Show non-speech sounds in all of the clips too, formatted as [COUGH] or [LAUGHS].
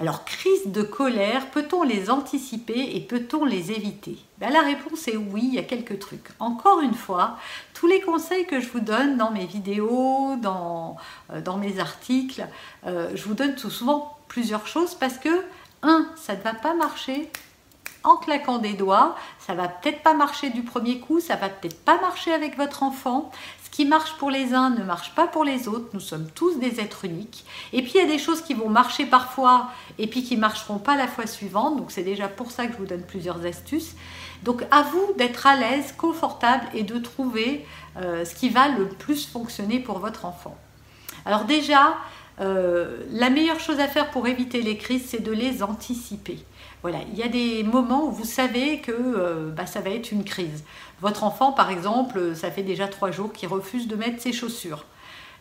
Alors, crise de colère, peut-on les anticiper et peut-on les éviter? Ben, La réponse est oui, il y a quelques trucs. Encore une fois, tous les conseils que je vous donne dans mes vidéos, dans, euh, mes articles, euh, je vous donne tout souvent plusieurs choses parce que, un, ça ne va pas marcher en claquant des doigts, ça va peut-être pas marcher du premier coup, ça va peut-être pas marcher avec votre enfant, qui marche pour les uns ne marche pas pour les autres. Nous sommes tous des êtres uniques. Et puis il y a des choses qui vont marcher parfois et puis qui marcheront pas la fois suivante. Donc c'est déjà pour ça que je vous donne plusieurs astuces. Donc à vous d'être à l'aise, confortable et de trouver euh, ce qui va le plus fonctionner pour votre enfant. Alors déjà, euh, la meilleure chose à faire pour éviter les crises, c'est de les anticiper. Voilà, il y a des moments où vous savez que euh, bah, ça va être une crise. Votre enfant, par exemple, ça fait déjà trois jours qu'il refuse de mettre ses chaussures.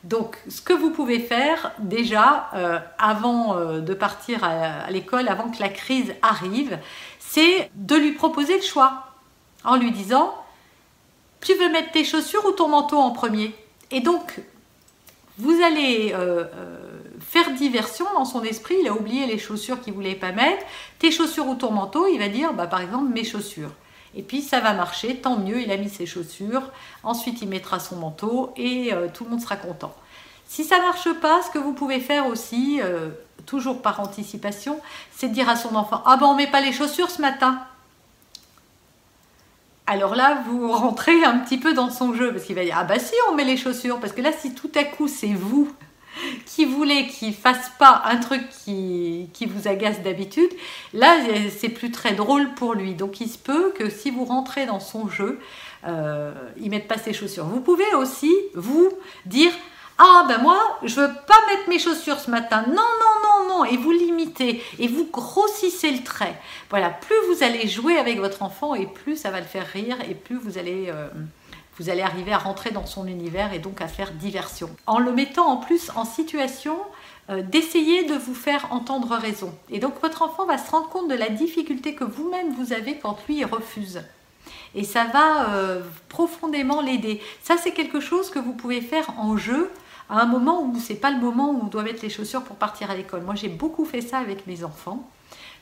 Donc, ce que vous pouvez faire déjà euh, avant euh, de partir à, l'école, avant que la crise arrive, c'est de lui proposer le choix en lui disant Tu veux mettre tes chaussures ou ton manteau en premier? Et donc, vous allez diversion dans son esprit. Il a oublié les chaussures qu'il voulait pas mettre. Tes chaussures ou ton manteau, il va dire bah, par exemple mes chaussures. Et puis ça va marcher, tant mieux, il a mis ses chaussures. Ensuite, il mettra son manteau et euh, tout le monde sera content. Si ça marche pas, ce que vous pouvez faire aussi, euh, toujours par anticipation, c'est de dire à son enfant Ah ben on met pas les chaussures ce matin? Alors là, vous rentrez un petit peu dans son jeu parce qu'il va dire Ah bah si, on met les chaussures. Parce que là, si tout à coup c'est vous qui voulait qu'il fasse pas un truc qui, vous agace d'habitude, là c'est plus très drôle pour lui. Donc il se peut que si vous rentrez dans son jeu, euh, il mette pas ses chaussures. Vous pouvez aussi vous dire ah ben moi je veux pas mettre mes chaussures ce matin. Non non non non et vous limitez et vous grossissez le trait. Voilà, plus vous allez jouer avec votre enfant et plus ça va le faire rire et plus vous allez euh, vous allez arriver à rentrer dans son univers et donc à faire diversion. En le mettant en plus en situation euh, d'essayer de vous faire entendre raison. Et donc votre enfant va se rendre compte de la difficulté que vous-même vous avez quand lui refuse. Et ça va euh, profondément l'aider. Ça c'est quelque chose que vous pouvez faire en jeu à un moment où c'est pas le moment où on doit mettre les chaussures pour partir à l'école. Moi j'ai beaucoup fait ça avec mes enfants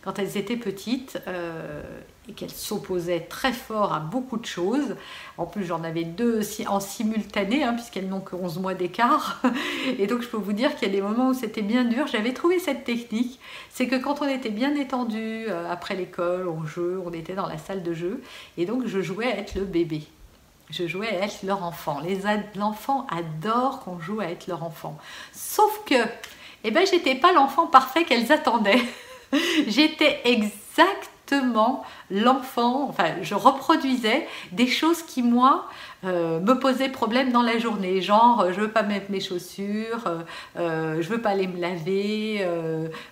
quand elles étaient petites euh, et qu'elles s'opposaient très fort à beaucoup de choses. En plus, j'en avais deux en simultané, hein, puisqu'elles n'ont que 11 mois d'écart. [LAUGHS] Et donc, je peux vous dire qu'il y a des moments où c'était bien dur. J'avais trouvé cette technique. C'est que quand on était bien détendu euh, après l'école, on jeu, on était dans la salle de jeu. Et donc, je jouais à être le bébé. Je jouais à être leur enfant. Les l'enfant adore qu'on joue à être leur enfant. Sauf que, eh ben, j'étais pas l'enfant parfait qu'elles attendaient. [LAUGHS] [LAUGHS] J'étais exactement l'enfant, enfin je reproduisais des choses qui moi euh, me posaient problème dans la journée, genre euh, je veux pas mettre mes chaussures, euh, je veux pas aller me laver,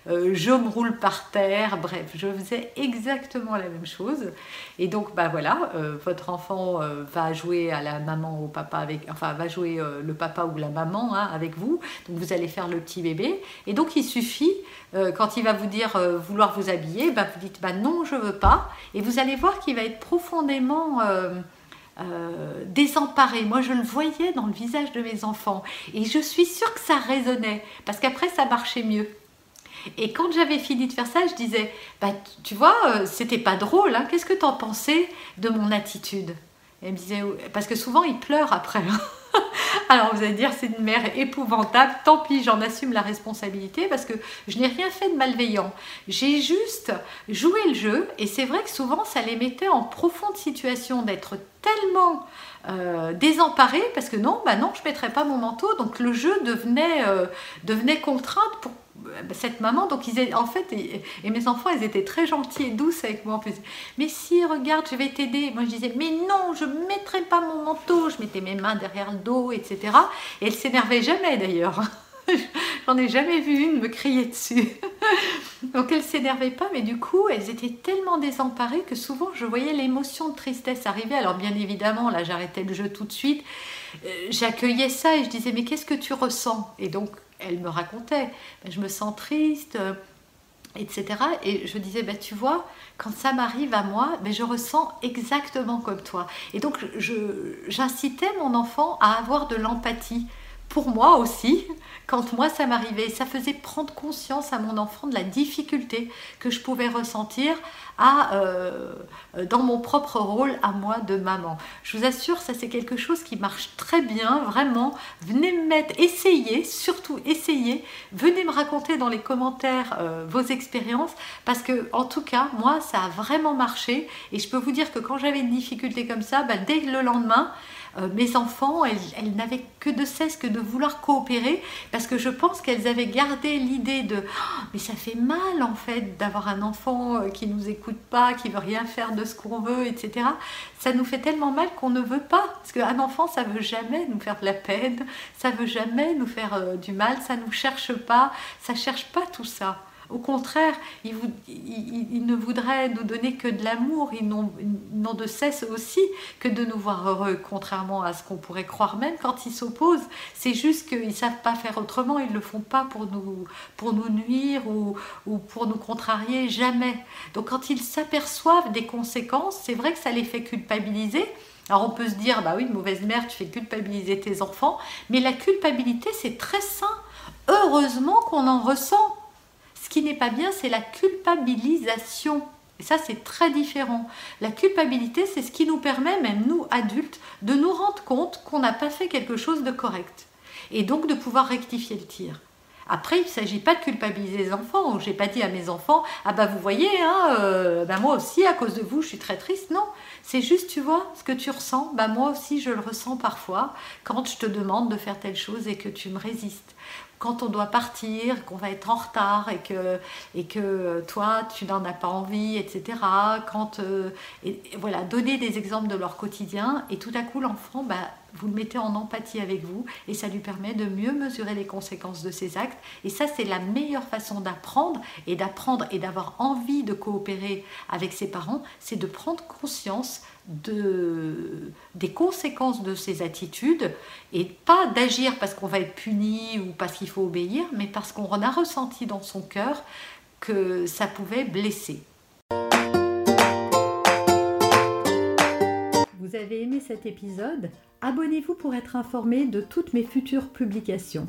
je me roule par terre, bref, je faisais exactement la même chose. Et donc bah voilà, votre enfant va jouer à la maman ou au papa avec, enfin va jouer le papa ou la maman hein, avec vous, donc vous allez faire le petit bébé. Et donc il suffit quand il va vous dire vouloir vous habiller, bah, vous dites bah non je veux pas et vous allez voir qu'il va être profondément euh, désemparé. Moi, je le voyais dans le visage de mes enfants. Et je suis sûre que ça résonnait, parce qu'après, ça marchait mieux. Et quand j'avais fini de faire ça, je disais, bah, tu vois, euh, c'était pas drôle, hein. qu'est-ce que tu en pensais de mon attitude? Et elle me disait, parce que souvent, ils pleurent après. [LAUGHS] Alors vous allez dire c'est une mère épouvantable, tant pis j'en assume la responsabilité parce que je n'ai rien fait de malveillant. J'ai juste joué le jeu et c'est vrai que souvent ça les mettait en profonde situation d'être tellement euh, désemparés parce que non, bah non, je ne mettrais pas mon manteau. Donc le jeu devenait, euh, devenait contrainte pour cette maman, donc ils en fait, et, mes enfants, ils étaient très gentils et douces avec moi en plus. Mais si, regarde, je vais t'aider. Moi, je disais, mais non, je ne mettrai pas mon manteau. Je mettais mes mains derrière le dos, etc. Et elle s'énervait jamais d'ailleurs. [LAUGHS] J'en ai jamais vu une me crier dessus. [LAUGHS] Donc elles s'énervaient pas, mais du coup elles étaient tellement désemparées que souvent je voyais l'émotion de tristesse arriver. Alors bien évidemment, là j'arrêtais le jeu tout de suite. Euh, j'accueillais ça et je disais mais qu'est-ce que tu ressens? Et donc elle me racontait, ben, je me sens triste, euh, etc. Et je disais, ben, tu vois, quand ça m'arrive à moi, ben, je ressens exactement comme toi. Et donc j'incitais mon enfant à avoir de l'empathie pour moi aussi, quand moi ça m'arrivait. Ça faisait prendre conscience à mon enfant de la difficulté que je pouvais ressentir à, euh, dans mon propre rôle à moi de maman. Je vous assure, ça c'est quelque chose qui marche très bien, vraiment. Venez me mettre, essayez, surtout essayez. Venez me raconter dans les commentaires euh, vos expériences parce que en tout cas, moi ça a vraiment marché et je peux vous dire que quand j'avais une difficulté comme ça, bah, dès le lendemain, euh, mes enfants, elles, n'avaient que de cesse que de vouloir coopérer parce que je pense qu'elles avaient gardé l'idée de oh, mais ça fait mal en fait d'avoir un enfant euh, qui nous écoute pas, qui veut rien faire de ce qu'on veut, etc. Ça nous fait tellement mal qu'on ne veut pas parce qu'un enfant ça veut jamais nous faire de la peine, ça veut jamais nous faire euh, du mal, ça nous cherche pas, ça cherche pas tout ça. Au contraire, ils, ne voudraient nous donner que de l'amour, ils n'ont de cesse aussi que de nous voir heureux, contrairement à ce qu'on pourrait croire même quand ils s'opposent. C'est juste qu'ils ne savent pas faire autrement, ils ne le font pas pour nous, pour nous nuire ou, ou pour nous contrarier, jamais. Donc quand ils s'aperçoivent des conséquences, c'est vrai que ça les fait culpabiliser. Alors on peut se dire, bah oui, mauvaise mère, tu fais culpabiliser tes enfants, mais la culpabilité, c'est très sain. Heureusement qu'on en ressent. Ce qui n'est pas bien, c'est la culpabilisation. Et ça, c'est très différent. La culpabilité, c'est ce qui nous permet, même nous, adultes, de nous rendre compte qu'on n'a pas fait quelque chose de correct. Et donc de pouvoir rectifier le tir. Après, il ne s'agit pas de culpabiliser les enfants. Je n'ai pas dit à mes enfants, ah bah vous voyez, hein, euh, bah, moi aussi, à cause de vous, je suis très triste. Non, c'est juste, tu vois, ce que tu ressens, bah moi aussi, je le ressens parfois quand je te demande de faire telle chose et que tu me résistes quand on doit partir, qu'on va être en retard et que, et que toi, tu n'en as pas envie, etc. Quand, euh, voilà, donner des exemples de leur quotidien et tout à coup, l'enfant, bah, vous le mettez en empathie avec vous et ça lui permet de mieux mesurer les conséquences de ses actes. Et ça, c'est la meilleure façon d'apprendre et d'apprendre et d'avoir envie de coopérer avec ses parents, c'est de prendre conscience de, des conséquences de ces attitudes et pas d'agir parce qu'on va être puni ou parce qu'il faut obéir, mais parce qu'on a ressenti dans son cœur que ça pouvait blesser. Vous avez aimé cet épisode? Abonnez-vous pour être informé de toutes mes futures publications.